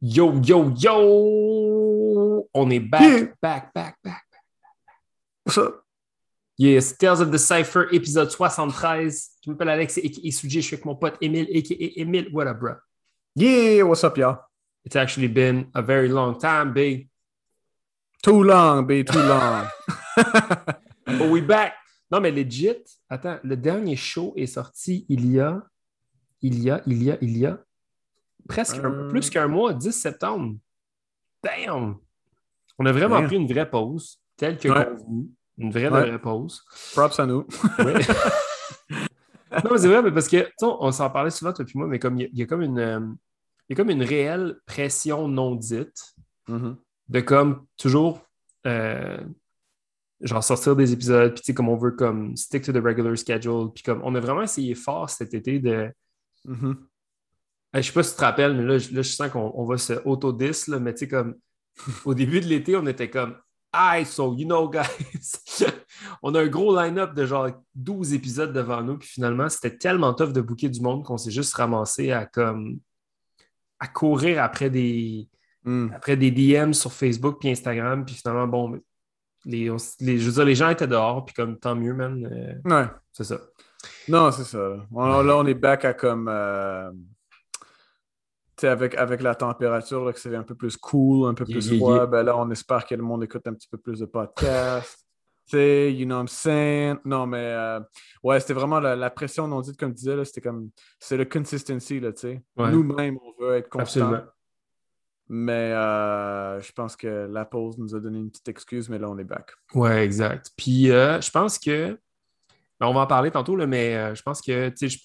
Yo, yo, yo! On est back, Yeah. back, back, back. What's up? Yes, Tales of the Cypher, épisode 73. Je m'appelle Alex et je suis avec mon pote Emile, a.k.a. Emile. What up, bro? Yeah, what's up, y'all? It's actually been a very long time, big. Too long, be too long. But we back. Non, mais legit, attends, le dernier show est sorti il y a, il y a, il y a, il y a presque un- Euh. plus qu'un mois, 10 septembre. Damn! On a vraiment pris une vraie pause, telle que Ouais. convenu. Une vraie, Ouais. vraie pause. Props à nous. Non, mais c'est vrai, mais parce que, on s'en parlait souvent, toi et moi, mais comme il y, a- il y a comme une, euh, il y a comme une réelle pression non dite Mhm. de comme toujours euh, genre sortir des épisodes puis tu sais comme on veut comme stick to the regular schedule puis comme on a vraiment essayé fort cet été de Mhm. Hey, je sais pas si tu te rappelles mais là, je- là je sens qu'on on va se auto-dis là, mais tu sais comme au début de l'été on était comme Hi, so you know guys on a un gros line-up de genre 12 épisodes devant nous puis finalement c'était tellement tough de booker du monde qu'on s'est juste ramassé à comme à courir après des Mm. après des DM sur Facebook puis Instagram, puis finalement, bon, les, on les- je veux dire, les gens étaient dehors, puis comme tant mieux, man, euh, Ouais. c'est ça. Non, c'est ça. On- là, on est back à comme. euh, avec, avec la température, là, que c'est un peu plus cool, un peu plus yeah, froid, yeah. ben là, on espère que le monde écoute un petit peu plus de podcasts. You know what I'm saying? Non, mais euh, ouais, c'était vraiment la, la pression non dite, comme tu disais, c'était comme. C'est le consistency, là, tu sais. Ouais. Nous-mêmes, on veut être. Absolument. Mais euh, je pense que la pause nous a donné une petite excuse, mais là, on est back. Ouais, exact. Puis euh, je pense que, ben, on va en parler tantôt, là, mais euh, je pense que, tu sais,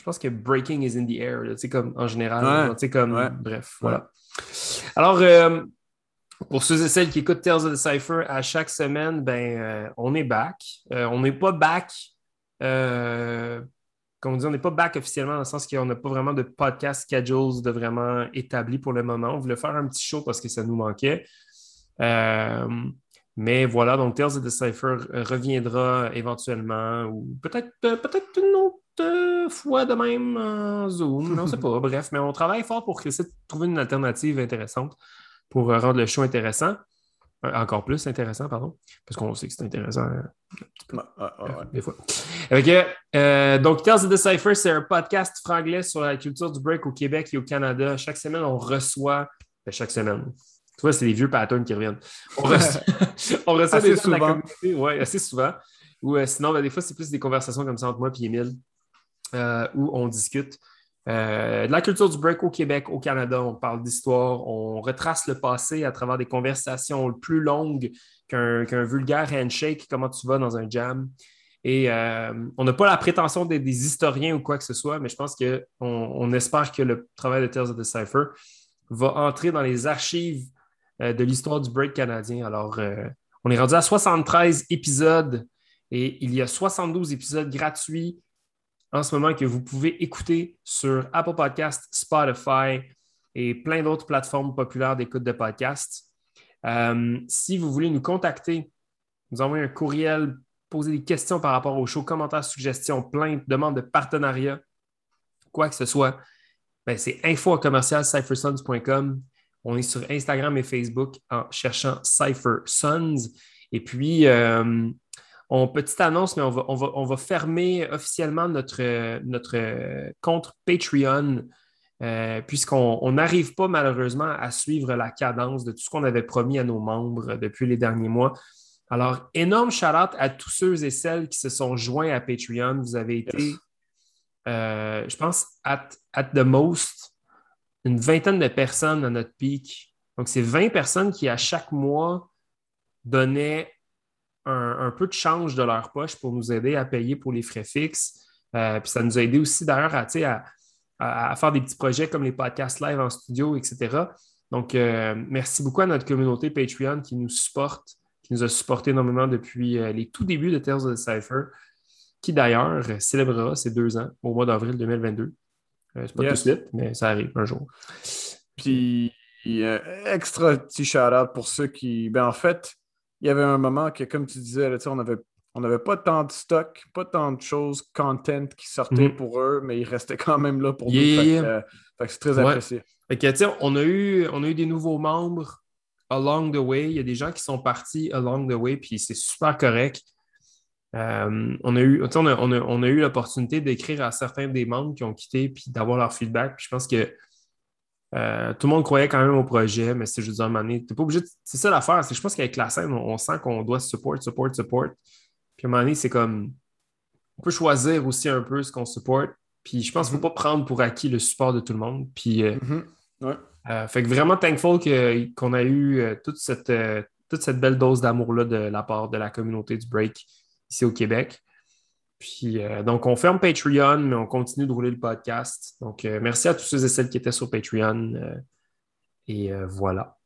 je, pense que breaking is in the air, là, tu sais, comme en général, Ouais. comme, Ouais. bref, voilà. Alors, euh, pour ceux et celles qui écoutent Tales of the Cypher à chaque semaine, ben, euh, on est back. Euh, on n'est pas back, comme on dit, on n'est pas back officiellement dans le sens qu'on n'a pas vraiment de podcast schedules de vraiment établi pour le moment. On voulait faire un petit show parce que ça nous manquait. Mais voilà, donc Tales of the Cypher reviendra éventuellement ou peut-être peut-être une autre fois de même en Zoom. On ne sait pas. Bref, mais on travaille fort pour essayer de trouver une alternative intéressante pour euh, rendre le show intéressant. Euh, encore plus intéressant, pardon. Parce qu'on sait que c'est intéressant. hein, Ouais, ouais, ouais, ouais. des fois. Que, euh, donc, Tales of the Cypher, c'est un podcast franglais sur la culture du break au Québec et au Canada. Chaque semaine, on reçoit. ben, chaque semaine. Tu vois, c'est les vieux patterns qui reviennent. On reçoit, on reçoit Assez des gens de la souvent. communauté. Oui, assez souvent. Ou euh, sinon, ben, des fois, c'est plus des conversations comme ça entre moi et Émile euh, où on discute euh, de la culture du break au Québec, au Canada. On parle d'histoire, on retrace le passé à travers des conversations plus longues qu'un vulgaire handshake. Comment tu vas dans un jam? Et euh, on n'a pas la prétention d'être des historiens ou quoi que ce soit, mais je pense qu'on on espère que le travail de Tales of the Cypher va entrer dans les archives de l'histoire du break canadien. Alors, on est rendu à 73 épisodes et il y a 72 épisodes gratuits en ce moment que vous pouvez écouter sur Apple Podcasts, Spotify et plein d'autres plateformes populaires d'écoute de podcasts. Euh, si vous voulez nous contacter, nous envoyer un courriel, poser des questions par rapport au show, commentaires, suggestions, plaintes, demandes de partenariat, quoi que ce soit, ben, c'est info commercial. On est sur Instagram et Facebook en cherchant CypherSons. Et puis, euh, on, petite annonce, mais on va, on va, on va fermer officiellement notre, notre compte Patreon, euh, puisqu'on on n'arrive pas malheureusement à suivre la cadence de tout ce qu'on avait promis à nos membres depuis les derniers mois. Alors, énorme shout-out à tous ceux et celles qui se sont joints à Patreon. Vous avez été, Yes. euh, je pense, at, at the most, une vingtaine de personnes à notre pic. Donc, c'est 20 personnes qui, à chaque mois, donnaient un, un peu de change de leur poche pour nous aider à payer pour les frais fixes. Euh, puis ça nous a aidé aussi d'ailleurs à, faire des petits projets comme les podcasts live en studio, etc. Donc, euh, merci beaucoup à notre communauté Patreon qui nous supporte, qui nous a supporté énormément depuis euh, les tout débuts de Tales of the Cypher, qui d'ailleurs célébrera ses deux ans au mois d'avril 2022. Euh, c'est pas Yes. tout de suite, mais ça arrive un jour. Puis, extra petit shout-out pour ceux qui. Ben, en fait, il y avait un moment que, comme tu disais, là, on avait on n'avait pas tant de stock, pas tant de choses, content qui sortaient Mhm. pour eux, mais ils restaient quand même là pour Yeah, nous. yeah, Fait que, yeah. euh, que c'est très Ouais. apprécié. Fait que, on a, eu, on a eu des nouveaux membres along the way. Il y a des gens qui sont partis along the way, puis c'est super correct. Euh, on a eu, a, on a- on a eu l'opportunité d'écrire à certains des membres qui ont quitté, puis d'avoir leur feedback. Puis je pense que euh, tout le monde croyait quand même au projet, mais c'est juste un moment donné, t'es pas obligé de- C'est ça l'affaire, je pense qu'avec la scène, on, on sent qu'on doit support, support, support. Puis à un moment donné, c'est comme. On peut choisir aussi un peu ce qu'on supporte. Puis je pense qu'il ne faut pas prendre pour acquis le support de tout le monde. Puis euh, Mhm. Ouais. euh, fait que vraiment thankful qu'on a eu toute, cette, toute cette belle dose d'amour-là de la part de la communauté du break ici au Québec. Puis euh, donc, on ferme Patreon, mais on continue de rouler le podcast. Donc, euh, merci à tous ceux et celles qui étaient sur Patreon. euh, et voilà.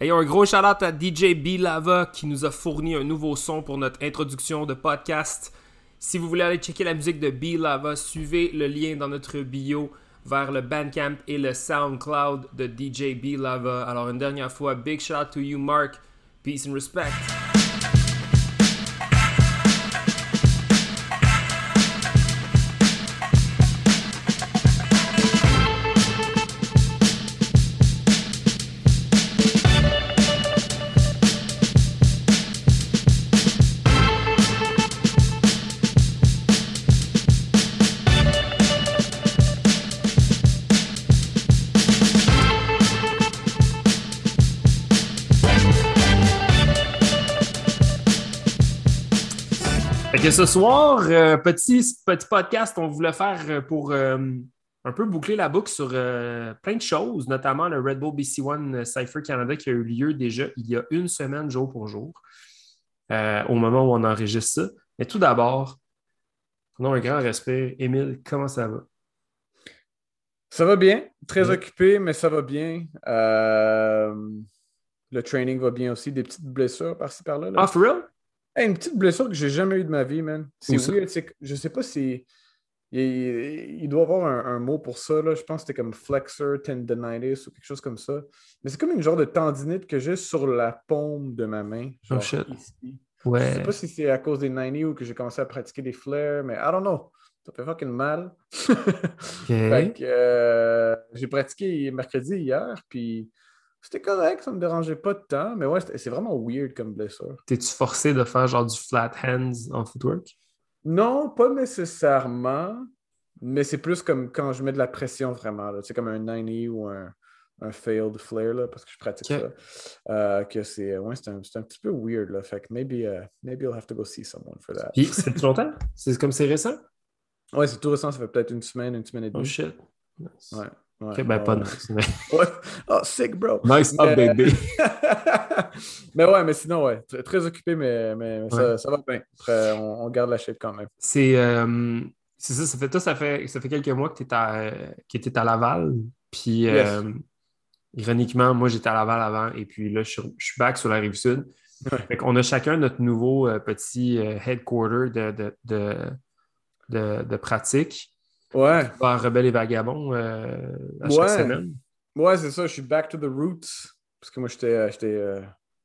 Ayons un gros shout-out à DJ B Lava qui nous a fourni un nouveau son pour notre introduction de podcast. Si vous voulez aller checker la musique de B Lava, suivez le lien dans notre bio vers le Bandcamp et le SoundCloud de DJ B Lava. Alors une dernière fois, big shout out to you Mark. Peace and respect. Que ce soir, euh, petit, petit podcast, on voulait faire euh, pour euh, un peu boucler la boucle sur euh, plein de choses, notamment le Red Bull BC One Cypher Canada qui a eu lieu déjà il y a une semaine, jour pour jour, au moment où on enregistre ça. Mais tout d'abord, prenons un grand respect. Émile, comment ça va? Ça va bien, très occupé, mais ça va bien. Le training va bien aussi, des petites blessures par-ci par-là. là. Ah, for real? Hey, une petite blessure que j'ai jamais eue de ma vie, man. C'est weird. Je sais pas si. Il, il doit y avoir un, un mot pour ça. Là. Je pense que c'était comme flexor tendinitis ou quelque chose comme ça. Mais c'est comme une genre de tendinite que j'ai sur la paume de ma main. Genre Oh, shit. ici. Je Ouais. sais pas si c'est à cause des 90 ou que j'ai commencé à pratiquer des flares, mais I don't know. Ça fait fucking mal. OK. Fait que, euh, j'ai pratiqué mercredi hier, puis c'était correct, ça me dérangeait pas de temps, mais ouais, c'est vraiment weird comme blessure. T'es-tu forcé de faire genre du flat hands en footwork? Non, pas nécessairement, mais c'est plus comme quand je mets de la pression vraiment. C'est comme un 90 ou un, un failed flare, là, parce que je pratique ça. Euh, que c'est ouais, c'est un, un petit peu weird. Là, fait que maybe, uh, maybe I'll have to go see someone for that. Puis, c'est longtemps? C'est comme c'est récent? Ouais, c'est tout récent, ça fait peut-être une semaine, une semaine et Oh demie. shit. Nice. Ouais, ouais, ben pas nice. mais- Ouais. Oh, sick, bro. Nice up, Mais- baby. mais ouais, mais sinon, ouais, très, très occupé, mais, mais ça, Ouais. ça va bien. Après, on, on garde la shape quand même. C'est euh, ça, ça fait, toi, ça fait, ça fait quelques mois que tu étais à Laval. Puis, Yes. euh, ironiquement, moi, j'étais à Laval avant. Et puis là, je suis, je suis back sur la rive sud. Fait qu'on a chacun notre nouveau euh, petit euh, headquarter de, de, de- de pratique. Ouais, Par Rebelle et Vagabond euh, à chaque Ouais. semaine. ouais, c'est ça. Je suis back to the roots. Parce que moi, j'étais euh, euh,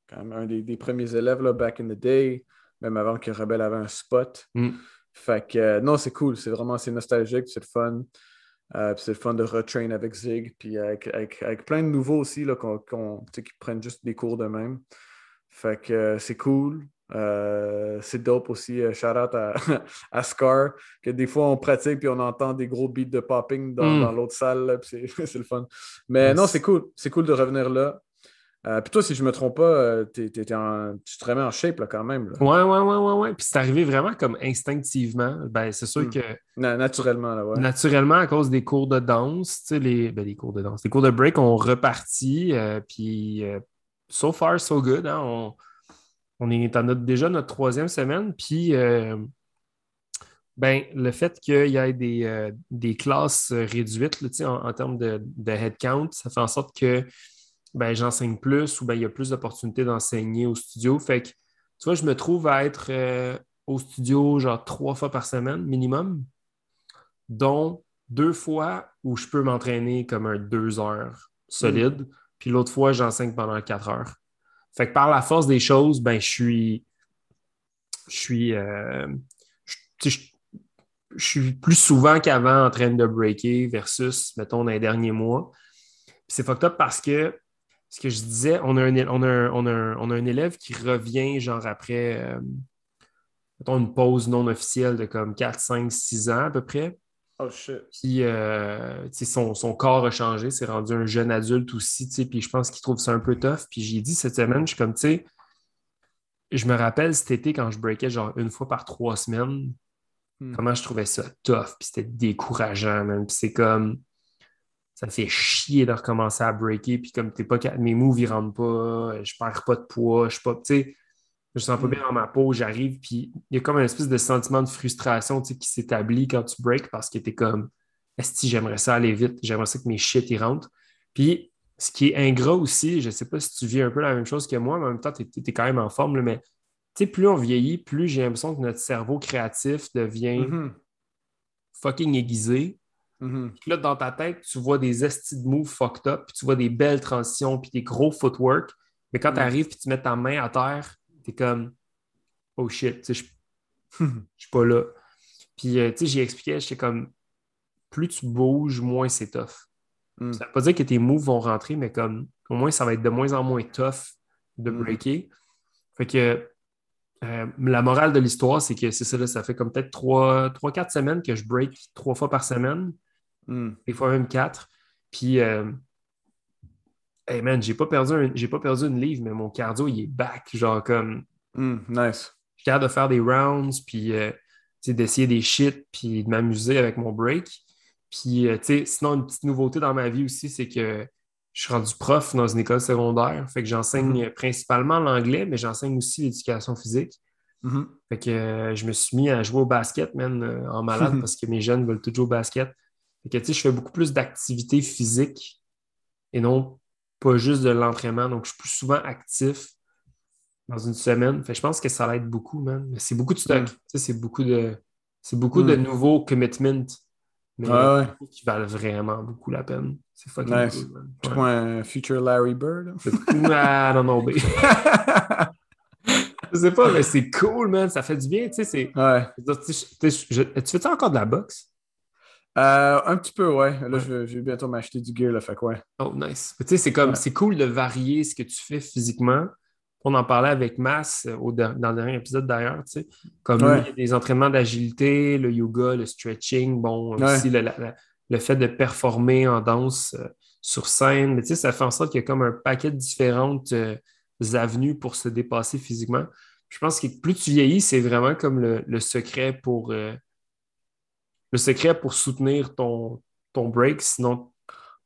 quand même un des, des premiers élèves là, back in the day, même avant que Rebelle avait un spot. Mm. Fait que euh, non, c'est cool. C'est vraiment c'est nostalgique, c'est le fun. C'est le fun de retrain avec Zig, puis avec, avec, avec plein de nouveaux aussi là, qu'on, qu'on- qui prennent juste des cours de même. Fait que c'est cool. Euh, c'est dope aussi. Euh, shout out à, à Scar, que des fois on pratique puis on entend des gros beats de popping dans, Mm. dans l'autre salle. c'est, le fun. Mais Yes. non, c'est cool. C'est cool de revenir là. Euh, puis toi, si je me trompe pas, euh, en- tu te remets en shape là, quand même. là. Ouais, ouais, ouais, ouais, ouais. Puis c'est arrivé vraiment comme instinctivement. Ben, c'est sûr Mm. que Na- naturellement, là, ouais. naturellement, à cause des cours de danse, tu sais, les, ben, les cours de danse, les cours de break ont reparti. euh, puis, so far, so good. hein. On, on est en notre- déjà notre troisième semaine. Puis, euh, ben, le fait qu'il y ait des, euh, des classes euh, réduites là, en, en termes de, de headcount, ça fait en sorte que ben, j'enseigne plus ou ben, il y a plus d'opportunités d'enseigner au studio. Fait que, tu vois, je me trouve à être euh, au studio genre trois fois par semaine minimum, dont deux fois où je peux m'entraîner comme un deux heures solide, puis l'autre fois, j'enseigne pendant quatre heures. Fait que par la force des choses, ben, je suis je suis, euh, je, suis plus souvent qu'avant en train de breaker versus, mettons, dans les derniers mois. C'est fucked up parce que ce que je disais, on a un, on a on a on a un élève qui revient genre après, euh, mettons, une pause non officielle de comme 4, 5, 6 ans à peu près. Oh shit. Puis euh, son, son corps a changé, c'est rendu un jeune adulte aussi, tu sais, puis je pense qu'il trouve ça un peu tough. Puis j'ai dit cette semaine, je suis comme, tu sais, je me rappelle cet été quand je breakais genre une fois par trois semaines, Hmm. comment je trouvais ça tough, puis c'était décourageant, même. Puis c'est comme, ça fait chier de recommencer à breaker, puis comme t'es pas, mes moves, ils rentrent pas, je perds pas de poids, je suis pas, tu sais, je me sens pas bien dans ma peau, j'arrive, puis il y a comme un espèce de sentiment de frustration, tu sais, qui s'établit quand tu breaks parce que t'es comme, que j'aimerais ça aller vite, j'aimerais ça que mes shit, ils rentrent. Puis, ce qui est ingrat aussi, je sais pas si tu vis un peu la même chose que moi, mais en même temps, t'es es quand même en forme, là, mais tu sais, plus on vieillit, plus j'ai l'impression que notre cerveau créatif devient Mhm. fucking aiguisé. Mhm. Puis là, dans ta tête, tu vois des estis de moves fucked up, puis tu vois des belles transitions, puis des gros footwork. Mais quand Mm. tu arrives, puis tu mets ta main à terre, t'es comme, oh shit, je suis pas là. Puis, euh, tu sais, j'ai expliqué, j'étais comme, plus tu bouges, moins c'est tough. Mm. Ça veut pas dire que tes moves vont rentrer, mais comme, au moins, ça va être de moins en moins tough de Mm. breaker. Fait que euh, la morale de l'histoire, c'est que c'est ça, là, ça fait comme peut-être 3-4 semaines que je break trois fois par semaine, Mm. des fois même quatre. Puis, euh, hey man, j'ai pas perdu un- j'ai pas perdu une livre, mais mon cardio, il est back. Genre, comme, Mm. Nice. je suis capable de faire des rounds, puis euh, d'essayer des shit, puis de m'amuser avec mon break. Puis, euh, tu sais, sinon, une petite nouveauté dans ma vie aussi, c'est que je suis rendu prof dans une école secondaire. Fait que j'enseigne principalement l'anglais, mais j'enseigne aussi l'éducation physique. Mhm. Fait que euh, je me suis mis à jouer au basket, man, euh, en malade, parce que mes jeunes veulent tous jouer au basket. Fait que, tu sais, je fais beaucoup plus d'activités physiques et non pas juste de l'entraînement. Donc, je suis plus souvent actif dans une semaine. Fait je pense que ça l'aide beaucoup, man. Mais c'est beaucoup de stock. Mm. C'est beaucoup de, c'est beaucoup de Mm. nouveaux commitments, mais ouais. qui valent vraiment beaucoup la peine. C'est fucking Nice. cool, man. Tu Ouais. un future Larry Bird? Ah, non, non, mais- Je sais pas, mais c'est cool, man. Ça fait du bien, tu sais. ouais. Tu fais-tu encore de la boxe? Euh, un petit peu, ouais. Là, Ouais. je, vais- je vais bientôt m'acheter du gear, là, fait quoi. Oh, nice. Tu sais, c'est comme, Ouais. c'est cool de varier ce que tu fais physiquement. On en parlait avec Mass euh, au dans le dernier épisode d'ailleurs, tu sais. Comme lui, des entraînements d'agilité, le yoga, le stretching, bon, aussi le, la- la- le fait de performer en danse euh, sur scène. Mais tu sais, ça fait en sorte qu'il y a comme un paquet de différentes euh, avenues pour se dépasser physiquement. Je pense que plus tu vieillis, c'est vraiment comme le, le secret pour le secret pour soutenir ton, ton break. Sinon,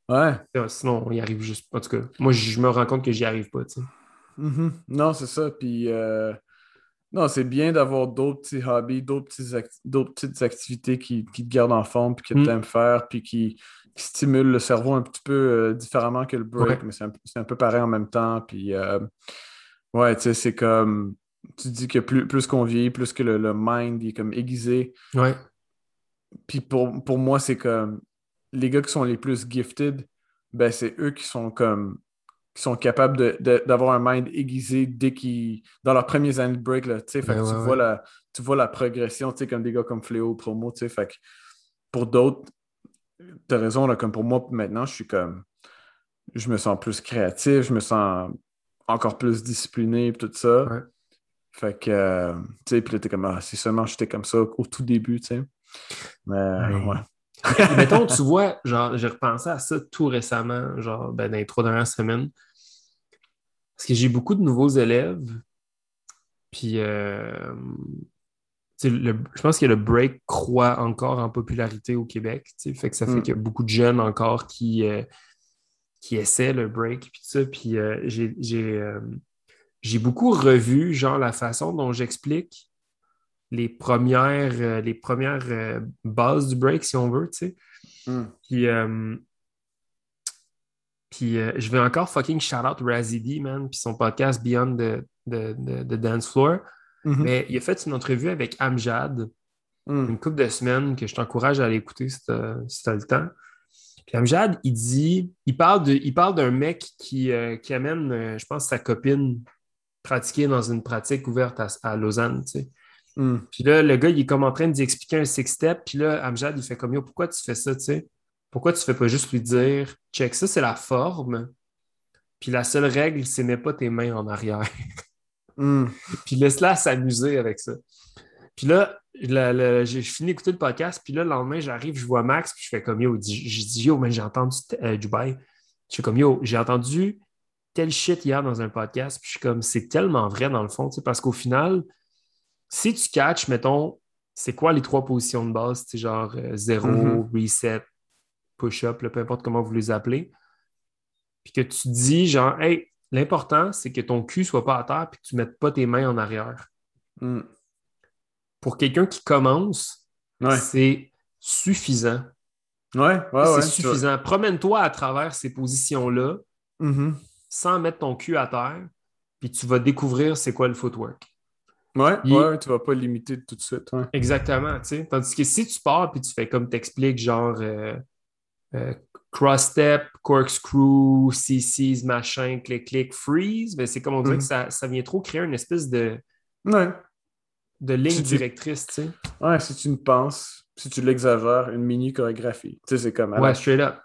Ouais. euh, Sinon, on y arrive juste pas. En tout cas, moi, je me rends compte que j'y arrive pas. tu sais. Mhm. Non, c'est ça. Puis, euh, non, c'est bien d'avoir d'autres petits hobbies, d'autres act- d'autres petites activités qui, qui te gardent en forme, puis que Mm. tu aimes faire, puis qui, qui stimulent le cerveau un petit peu euh, différemment que le break, Ouais. mais c'est un, un peu pareil en même temps. Puis, euh, ouais, tu sais, c'est comme. Tu dis que plus, plus qu'on vieillit, plus que le, le mind est comme aiguisé. Ouais. Puis pour, pour moi, c'est comme les gars qui sont les plus gifted, ben c'est eux qui sont comme qui sont capables de- de- d'avoir un mind aiguisé dès qu'ils dans leurs premiers années de break. Là, fait que Ouais, tu, ouais, vois la, tu vois la progression, tu sais, comme des gars comme Fléau Promo, tu sais, fait que pour d'autres, t'as raison, là, comme pour moi, maintenant, je suis comme je me sens plus créatif, je me sens encore plus discipliné, tout ça. Ouais. Fait que, euh, tu sais, puis là, t'es comme, ah, si seulement j'étais comme ça au tout début, tu sais. Mais, Ouais. Mettons, tu vois, genre, j'ai repensé à ça tout récemment, genre, ben, dans les trois dernières semaines. Parce que j'ai beaucoup de nouveaux élèves. Puis, euh, le- je pense que le break croît encore en popularité au Québec. Fait que ça fait Mm. qu'il y a beaucoup de jeunes encore qui, euh, qui essaient le break. Puis ça. Puis, euh, j'ai j'ai, j'ai beaucoup revu, genre, la façon dont j'explique les premières, euh, les premières euh, bases du break, si on veut, tu sais. Hmm. Puis, euh, puis euh, je vais encore fucking shout out Razzy man, puis son podcast Beyond the, the- the- the Dance Floor. Mhm. Mais il a fait une entrevue avec Amjad Hmm. une couple de semaines que je t'encourage à aller écouter si tu as le temps. Puis Amjad, il dit, il parle de, il parle d'un mec qui, qui amène, je pense, sa copine pratiquer dans une pratique ouverte à, à Lausanne, tu sais. Hmm. Puis là, le gars, il est comme en train d'y expliquer un six-step. Puis là, Amjad, il fait comme yo, pourquoi tu fais ça, tu sais? Pourquoi tu fais pas juste lui dire, check, ça, c'est la forme. Puis la seule règle, c'est mets pas tes mains en arrière. Hmm. puis laisse-la s'amuser avec ça. Puis là, j'ai fini d'écouter le podcast. Puis là, le lendemain, j'arrive, je vois Max. Puis je fais comme yo, je dis yo, mais j'ai entendu euh, Dubaï. Je fais comme yo, j'ai entendu tel shit hier dans un podcast. Puis je suis comme, c'est tellement vrai dans le fond, tu sais, parce qu'au final, si tu catches, mettons, c'est quoi les trois positions de base, genre euh, zéro, Mhm. reset, push-up, peu importe comment vous les appelez, puis que tu dis, genre, hey, l'important, c'est que ton cul soit pas à terre puis que tu mettes pas tes mains en arrière. Hmm. Pour quelqu'un qui commence, Ouais. c'est suffisant. Ouais, ouais, c'est ouais. suffisant. Promène-toi à travers ces positions-là Mhm. sans mettre ton cul à terre, puis tu vas découvrir c'est quoi le footwork. Ouais, Il- ouais, tu vas pas le limiter tout de suite. Ouais. Exactement, tu sais. Tandis que si tu pars puis tu fais comme t'expliques, genre euh, euh, cross-step, corkscrew, CCs, machin, clic-clic, freeze, ben c'est comme on dirait Mhm. que ça, ça vient trop créer une espèce de, Ouais. de ligne Tu directrice, tu sais. Ouais, si tu ne penses, si tu l'exagères, une mini chorégraphie. Tu sais, c'est comme. Ouais, straight up.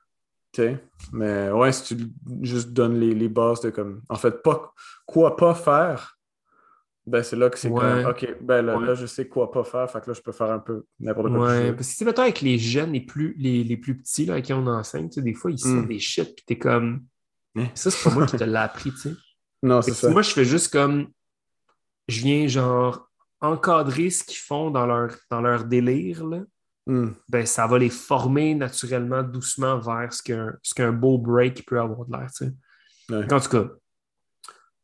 Mais ouais, si tu juste donnes les, les bases de comme. En fait, pas quoi pas faire, ben c'est là que c'est Ouais. comme. OK, ben là, Ouais. là, je sais quoi pas faire, fait que là, je peux faire un peu n'importe quoi. Ouais, parce que tu sais, avec les jeunes les plus, les, les plus petits là, à qui on enseigne, tu sais, des fois, ils sortent Mm. des shit, puis t'es comme. Hein? Ça, c'est pas moi qui te l'ai appris, tu sais. Non, c'est ça. Moi, je fais juste comme. Je viens, genre, encadrer ce qu'ils font dans leur, dans leur délire, là. Hmm. Ben, ça va les former naturellement, doucement vers ce qu'un beau break peut avoir de l'air, tu sais. Ouais. En tout cas,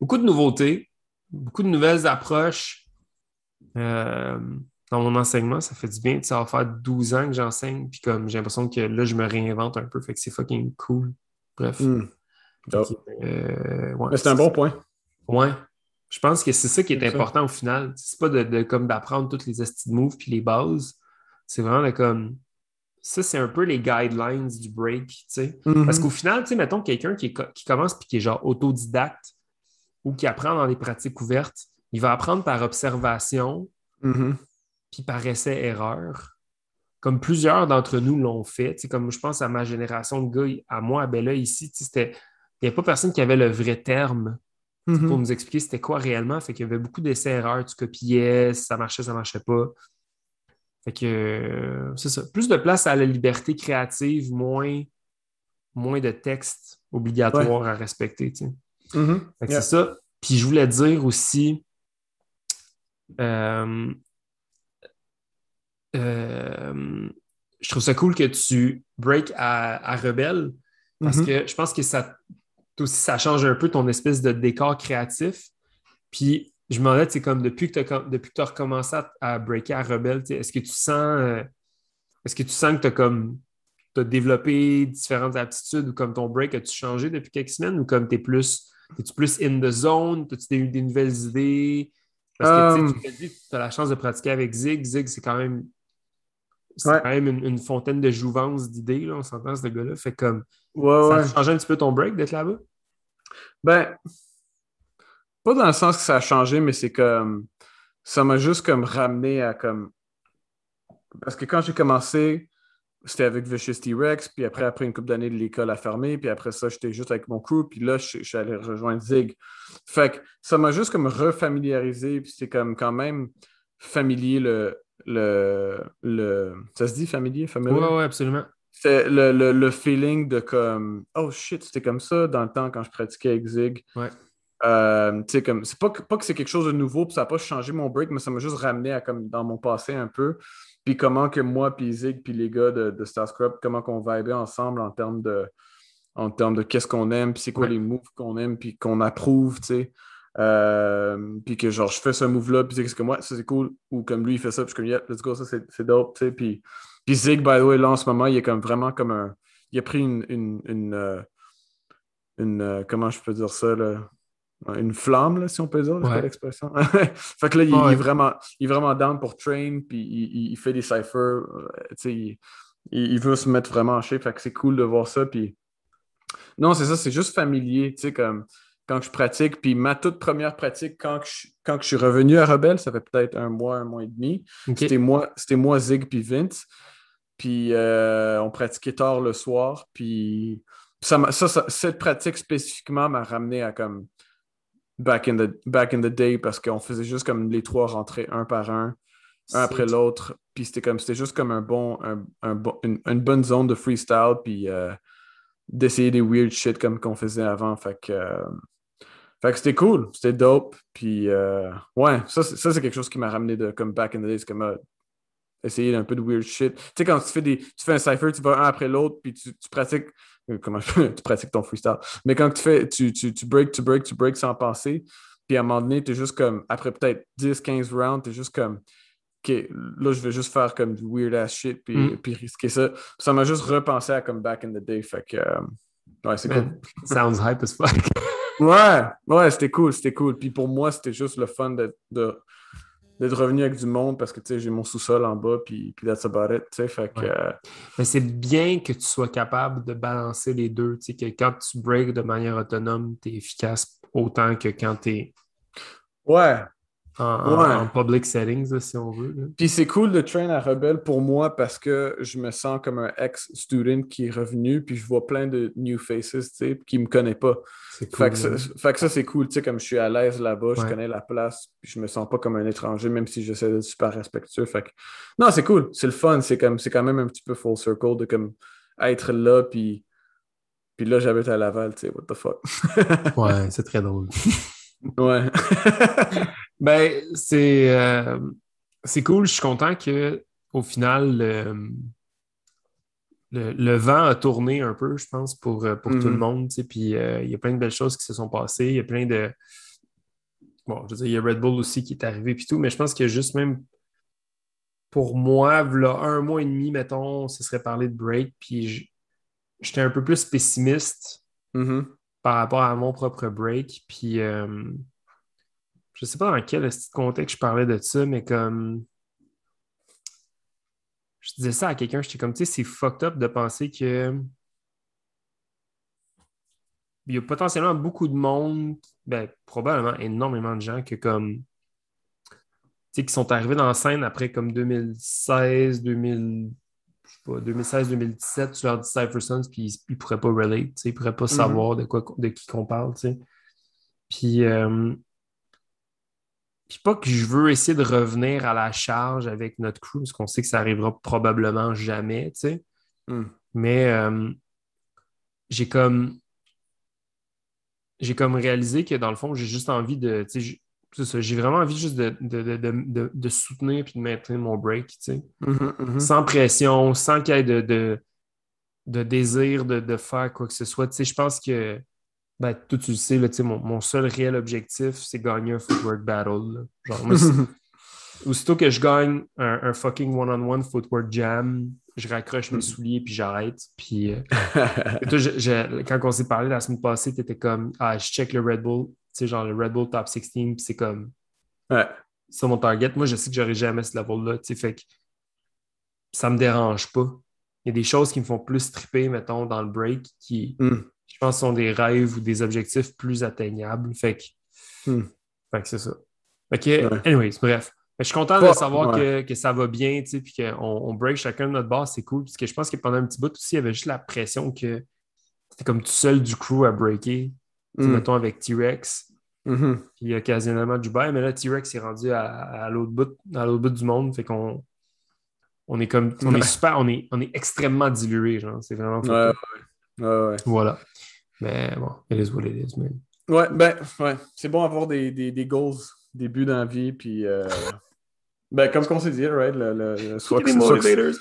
beaucoup de nouveautés, beaucoup de nouvelles approches euh, dans mon enseignement. Ça fait du bien. Ça va faire 12 ans que j'enseigne, puis comme j'ai l'impression que là, je me réinvente un peu, fait que c'est fucking cool. Bref. Euh, ouais, Mais c'est un bon point. Ouais. Je pense que c'est ça qui est ça. important au final. C'est pas de, de- comme d'apprendre toutes les esti de moves puis les bases. C'est vraiment de comme. Ça, c'est un peu les guidelines du break, tu sais. Mhm. Parce qu'au final, tu sais, mettons quelqu'un qui, qui commence puis qui est genre autodidacte ou qui apprend dans des pratiques ouvertes, il va apprendre par observation Mhm. puis par essai-erreur. Comme plusieurs d'entre nous l'ont fait. Comme je pense à ma génération de gars, à moi, à Bella ici, c'était. Il n'y avait pas personne qui avait le vrai terme Mhm. pour nous expliquer c'était quoi réellement. Fait qu'il y avait beaucoup d'essais-erreurs. Tu copiais, ça marchait, ça marchait pas. Fait que euh, c'est ça. Plus de place à la liberté créative, moins, moins de textes obligatoires à respecter. Mhm. Yeah. c'est ça. Puis je voulais dire aussi, euh, euh, je trouve ça cool que tu break à, à Rebelle parce Mhm. que je pense que ça aussi, ça change un peu ton espèce de décor créatif. Puis je me demandais, comme depuis que tu as, depuis que as recommencé à, à breaker à Rebelle, est-ce que tu sens euh, est-ce que tu sens que tu as comme t'as développé différentes aptitudes ou comme ton break, as-tu changé depuis quelques semaines ou comme tu es plus es-tu plus in the zone? As-tu eu des nouvelles idées? Parce que tu sais, Um. tu dit tu as la chance de pratiquer avec Zig. Zig, c'est quand même c'est Ouais. quand même une, une fontaine de jouvence d'idées, là, on s'entend, ce gars-là. Fait comme Ouais, ça ouais. a changé un petit peu ton break d'être là-bas? Ben, pas dans le sens que ça a changé, mais c'est comme. Ça m'a juste comme ramené à comme. Parce que quand j'ai commencé, c'était avec Vicious T-Rex, puis après, après une couple d'années de l'école a fermé, puis après ça, j'étais juste avec mon crew, puis là, je, je suis allé rejoindre Zig. Fait que ça m'a juste comme refamiliarisé, puis c'est comme quand même familier le. le, le... Ça se dit familier, familier? Oui, oui, absolument. C'est le, le, le feeling de comme Oh shit, c'était comme ça dans le temps quand je pratiquais avec Zig. Ouais. Euh, comme c'est pas que, pas que c'est quelque chose de nouveau, puis ça n'a pas changé mon break, mais ça m'a juste ramené à comme dans mon passé un peu. Puis comment que moi, puis Zig, puis les gars de, de Star Scrub, comment qu'on vibait ensemble en termes de en termes de qu'est-ce qu'on aime, puis c'est quoi Ouais. les moves qu'on aime, puis qu'on approuve, tu sais. Euh, puis que genre je fais ce move-là, puis c'est que moi, ça c'est cool, ou comme lui il fait ça, puis je suis comme yeah, let's go, ça c'est c'est dope, tu sais. Puis, puis Zig, by the way, là en ce moment, il est comme vraiment comme un. Il a pris une. une, une, euh, une, euh, comment je peux dire ça, là? Une flamme, là, si on peut dire, c'est Ouais. l'expression? fait que là, il, est vraiment, il est vraiment down pour train, puis il, fait des cyphers, euh, il- il veut se mettre vraiment en shape, fait que c'est cool de voir ça, puis non, c'est ça, c'est juste familier, tu sais, comme, quand je pratique. Puis ma toute première pratique, quand je, quand je suis revenu à Rebelle, ça fait peut-être un mois, un mois et demi. C'était moi, moi, Zig, puis Vince. Puis euh, on pratiquait tard le soir. Puis ça, cette pratique spécifiquement m'a ramené à comme back in the, back in the day parce qu'on faisait juste comme les trois rentrer un par un, un après l'autre. Puis c'était comme c'était juste comme un bon, un, bon une, bonne zone de freestyle. Puis euh, d'essayer des weird shit comme qu'on faisait avant. Fait que, euh, fait que c'était cool, c'était dope. Puis euh, ouais, ça, ça c'est quelque chose qui m'a ramené de comme back in the days, comme essayer un peu de weird shit. Tu sais, quand tu fais des. Tu fais un cipher, tu vas un après l'autre, puis tu, tu pratiques. Comment tu pratiques ton freestyle. Mais quand tu fais, tu, tu, tu break, tu break, tu break sans passer. Puis à un moment donné, tu es juste comme, après peut-être 10, 15 rounds, tu es juste comme, OK, là, je vais juste faire comme du weird ass shit puis, mm. puis risquer ça. ça m'a juste repensé à comme back in the day. Fait que, euh, ouais, c'est cool. Sounds hype as fuck. ouais, ouais, c'était cool, c'était cool. Puis pour moi, c'était juste le fun d'être revenu avec du monde parce que, tu sais, j'ai mon sous-sol en bas puis, puis that's about it, tu sais, fait que... Euh, Mais c'est bien que tu sois capable de balancer les deux, tu sais, que quand tu breaks de manière autonome, tu es efficace autant que quand tu es... Ouais, en, public settings, si on veut. Puis c'est cool de train à Rebelle pour moi parce que je me sens comme un ex-student qui est revenu, puis je vois plein de new faces, tu sais, qui me connaissent pas. Cool, fait, que ça, fait, que ça, c'est cool, tu sais, comme je suis à l'aise là-bas, je connais la place, puis je me sens pas comme un étranger, même si j'essaie d'être super respectueux. Fait que... Non, c'est cool, c'est le fun, c'est comme c'est quand même un petit peu full circle de comme être là, puis, puis là, j'habite à Laval, tu sais, what the fuck. ouais, c'est très drôle. Ouais. ben, c'est euh, c'est cool. Je suis content que au final, le, le, vent a tourné un peu, je pense, pour, euh, pour tout le mhm. monde. Puis euh, il y a plein de belles choses qui se sont passées. Il y a plein de. Bon, je veux dire, il y a Red Bull aussi qui est arrivé, puis tout, mais je pense que juste même pour moi, là, un mois et demi, mettons, ce serait parler de break, puis j'étais un peu plus pessimiste. Mhm par rapport à mon propre break. Puis, euh, je sais pas dans quel contexte je parlais de ça, mais comme. Je disais ça à quelqu'un, j'étais comme, tu sais, c'est fucked up de penser que. Il y a potentiellement beaucoup de monde, ben, probablement énormément de gens que comme. Tu sais, qui sont arrivés dans la scène après comme 2016, 2000, 2016-2017, tu leur dis Cypher Sons, puis ils ne pourraient pas relate, ils ne pourraient pas mhm. savoir de, quoi, de qui qu'on parle. Puis, euh, puis pas que je veux essayer de revenir à la charge avec notre crew, parce qu'on sait que ça arrivera probablement jamais, mm. mais euh, j'ai comme j'ai comme réalisé que dans le fond, j'ai juste envie de j'ai vraiment envie juste de, de, soutenir et de maintenir mon break, tu sais. Mm-hmm, mm-hmm. Sans pression, sans qu'il y ait de, désir de, faire quoi que ce soit. Tu sais, je pense que, ben, tout tu le sais, là, tu sais, mon, seul réel objectif, c'est gagner un footwork battle. Genre, aussitôt que je gagne un, fucking one-on-one footwork jam, je raccroche mes mm. souliers puis j'arrête. Puis, euh, quand on s'est parlé la semaine passée, tu étais comme, ah, je check le Red Bull sais, genre le Red Bull Top 16, c'est comme. Ouais. C'est mon target. Moi, je sais que j'aurais jamais ce level-là. Tu sais, fait que ça me dérange pas. Il y a des choses qui me font plus triper, mettons, dans le break, qui, hmm. Je pense, sont des rêves ou des objectifs plus atteignables. Fait que, hmm. fait que c'est ça. OK, anyways, bref. Je suis content de savoir que, que, ça va bien, tu sais, puis qu'on on break chacun de notre base, c'est cool. Parce que je pense que pendant un petit bout aussi, il y avait juste la pression que c'était comme tout seul du crew à breaker. Mm. Mettons avec T-Rex. Mm-hmm. Puis occasionnellement Dubai, mais là, T-Rex est rendu à, l'autre bout, bout du monde. Fait qu'on on est comme. On est super, on est, on est extrêmement dilué, genre. C'est vraiment. Ouais, ouais, ouais, Voilà. Mais bon, it is what it is, man. Ouais, ben, ouais. C'est bon avoir des, des, des goals, des buts dans la vie, puis. Euh... Ben, comme on s'est dit, right? Le, le, soit, des motivators,